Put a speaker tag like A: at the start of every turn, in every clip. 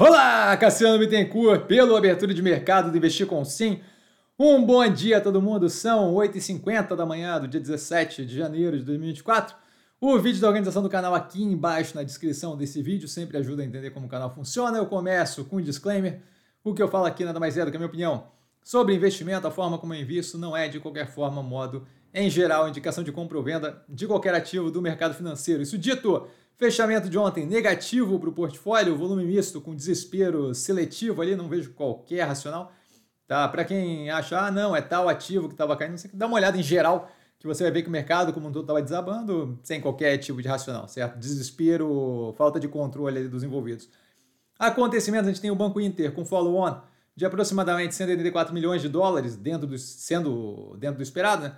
A: Olá, Cassiano Bittencourt, pelo abertura de mercado do Investir com Sim. Um bom dia a todo mundo, são 8h50 da manhã do dia 17 de janeiro de 2024. O vídeo da organização do canal aqui embaixo na descrição desse vídeo sempre ajuda a entender como o canal funciona. Eu começo com um disclaimer. O que eu falo aqui nada mais é do que a minha opinião sobre investimento, a forma como eu invisto não é de qualquer forma, modo, em geral, indicação de compra ou venda de qualquer ativo do mercado financeiro. Isso dito, Fechamento de ontem negativo para o portfólio, volume misto com desespero seletivo ali, não vejo qualquer racional. Tá? Para quem acha, ah, não, é tal ativo que estava caindo, dá uma olhada em geral, que você vai ver que o mercado como um todo estava desabando, sem qualquer tipo de racional, certo? Desespero, falta de controle dos envolvidos. Acontecimentos, a gente tem o Banco Inter com follow-on de aproximadamente 184 milhões de dólares, dentro do, sendo dentro do esperado, né?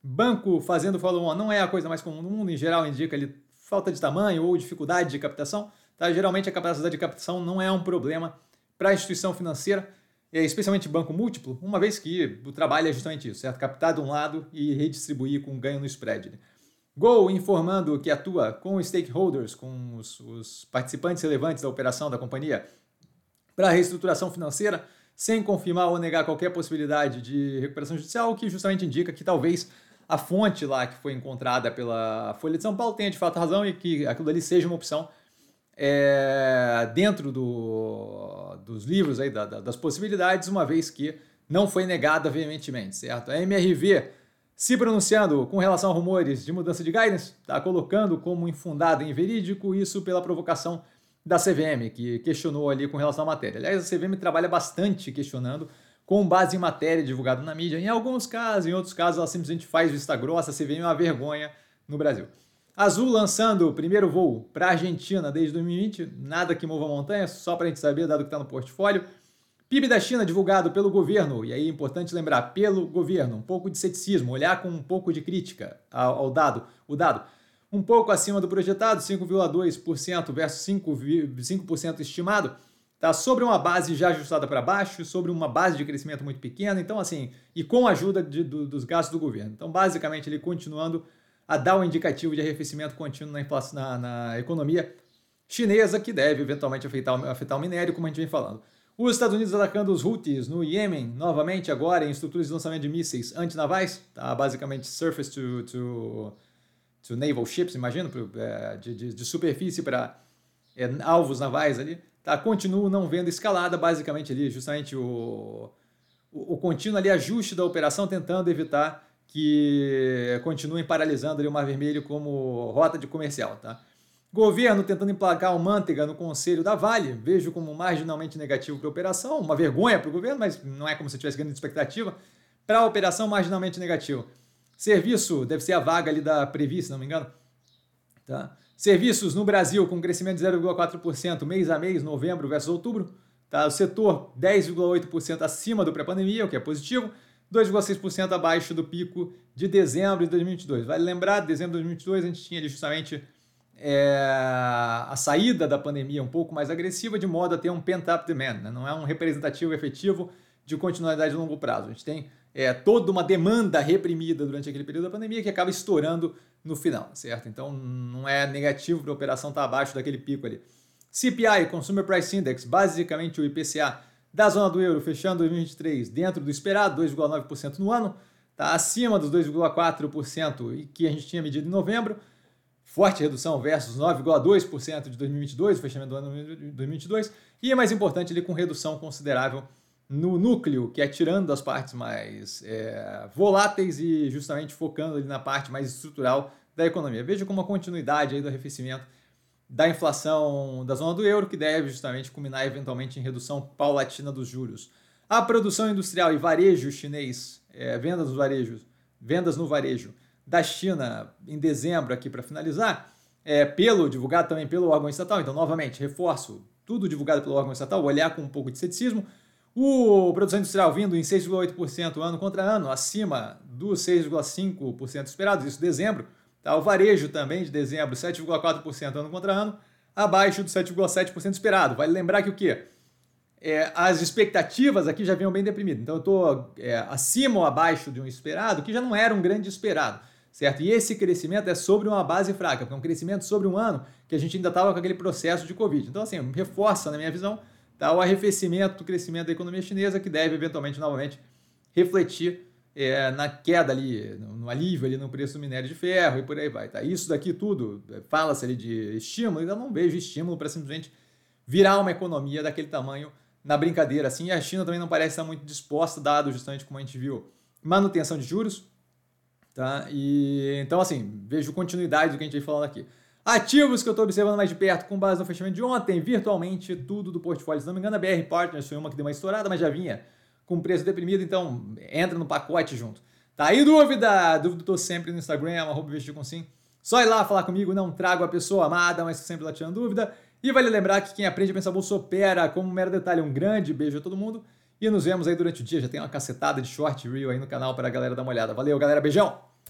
A: Banco fazendo follow-on não é a coisa mais comum do mundo, em geral indica ali falta de tamanho ou dificuldade de captação. Tá? Geralmente a capacidade de captação não é um problema para a instituição financeira, especialmente banco múltiplo, uma vez que o trabalho é justamente isso, certo? Captar de um lado e redistribuir com ganho no spread. Gol informando que atua com stakeholders, com os, os participantes relevantes da operação da companhia para reestruturação financeira, sem confirmar ou negar qualquer possibilidade de recuperação judicial, o que justamente indica que talvez a fonte lá que foi encontrada pela Folha de São Paulo tenha de fato razão e que aquilo ali seja uma opção é, dentro do, dos livros aí, da, da, das possibilidades, uma vez que não foi negada veementemente, certo? A MRV se pronunciando com relação a rumores de mudança de guidance, está colocando como infundado e inverídico isso pela provocação da CVM, que questionou ali com relação à matéria. Aliás, a CVM trabalha bastante questionando com base em matéria divulgada na mídia. Em alguns casos, em outros casos, ela simplesmente faz vista grossa, se vê uma vergonha no Brasil. Azul lançando o primeiro voo para a Argentina desde 2020, nada que mova montanha, só para a gente saber, dado que está no portfólio. PIB da China divulgado pelo governo, e aí é importante lembrar, pelo governo, um pouco de ceticismo, olhar com um pouco de crítica ao, ao dado, o dado. Um pouco acima do projetado, 5,2% versus 5%, 5 estimado tá? sobre uma base já ajustada para baixo, sobre uma base de crescimento muito pequena, então assim, e com a ajuda de, do, dos gastos do governo. Então, basicamente, ele continuando a dar um indicativo de arrefecimento contínuo na, na, na economia chinesa, que deve eventualmente afetar, afetar o minério, como a gente vem falando. Os Estados Unidos atacando os Houthis no Iêmen, novamente agora em estruturas de lançamento de mísseis antinavais, tá? basicamente surface to, to, to naval ships, imagino, é, de, de, de superfície para é, alvos navais ali. Tá? Continuo não vendo escalada, basicamente ali, justamente o, o, o contínuo ali ajuste da operação, tentando evitar que continuem paralisando ali o Mar Vermelho como rota de comercial. Tá? Governo tentando emplacar o Manteiga no conselho da Vale, vejo como marginalmente negativo para a operação, uma vergonha para o governo, mas não é como se tivesse grande expectativa. Para a operação, marginalmente negativo. Serviço deve ser a vaga ali da Previ, se não me engano. Tá? Serviços no Brasil com crescimento de 0,4% mês a mês, novembro versus outubro. Tá? O setor 10,8% acima do pré-pandemia, o que é positivo, 2,6% abaixo do pico de dezembro de 2022. Vale lembrar, dezembro de 2022 a gente tinha justamente é, a saída da pandemia um pouco mais agressiva, de modo a ter um pent-up demand. Né? Não é um representativo efetivo de continuidade de longo prazo. A gente tem é, toda uma demanda reprimida durante aquele período da pandemia que acaba estourando no final, certo? Então não é negativo para a operação estar tá abaixo daquele pico ali. CPI, Consumer Price Index, basicamente o IPCA da zona do euro, fechando 2023 dentro do esperado, 2,9% no ano, está acima dos 2,4% que a gente tinha medido em novembro. Forte redução versus 9,2% de 2022, fechamento do ano de 2022. E mais importante, ele com redução considerável no núcleo, que é tirando as partes mais é, voláteis e justamente focando ali na parte mais estrutural da economia. Veja como uma continuidade aí do arrefecimento da inflação da zona do euro, que deve justamente culminar eventualmente em redução paulatina dos juros. A produção industrial e varejo chinês, é, vendas nos varejos, vendas no varejo da China em dezembro aqui para finalizar, é, pelo divulgado também pelo órgão estatal. Então, novamente, reforço tudo divulgado pelo órgão estatal, olhar com um pouco de ceticismo o produção industrial vindo em 6,8% ano contra ano, acima dos 6,5% esperados, isso em dezembro. Tá? O varejo também de dezembro, 7,4% ano contra ano, abaixo do 7,7% esperado. Vale lembrar que o quê? É, as expectativas aqui já vinham bem deprimidas. Então eu estou é, acima ou abaixo de um esperado, que já não era um grande esperado. Certo? E esse crescimento é sobre uma base fraca, porque é um crescimento sobre um ano que a gente ainda estava com aquele processo de Covid. Então, assim, reforça, na minha visão, tá? o arrefecimento do crescimento da economia chinesa, que deve eventualmente novamente refletir é, na queda ali, no, alívio ali no preço do minério de ferro e por aí vai. Tá? Isso daqui tudo, é, fala-se ali de estímulo, ainda não vejo estímulo para simplesmente virar uma economia daquele tamanho na brincadeira. Assim, e a China também não parece estar muito disposta, dado justamente como a gente viu, manutenção de juros. Tá? E, então, assim, vejo continuidade do que a gente vem falando aqui. Ativos que eu estou observando mais de perto, com base no fechamento de ontem, virtualmente tudo do portfólio. Se não me engano, a BR Partners foi uma que deu uma estourada, mas já vinha com preço deprimido, então entra no pacote junto. Tá aí dúvida? Dúvida estou sempre no Instagram, com sim. Só ir lá falar comigo, não trago a pessoa amada, mas sempre lá tirando dúvida. E vale lembrar que quem aprende a pensar bolsa opera como um mero detalhe. Um grande beijo a todo mundo e nos vemos aí durante o dia. Já tem uma cacetada de short reel aí no canal para a galera dar uma olhada. Valeu, galera. Beijão!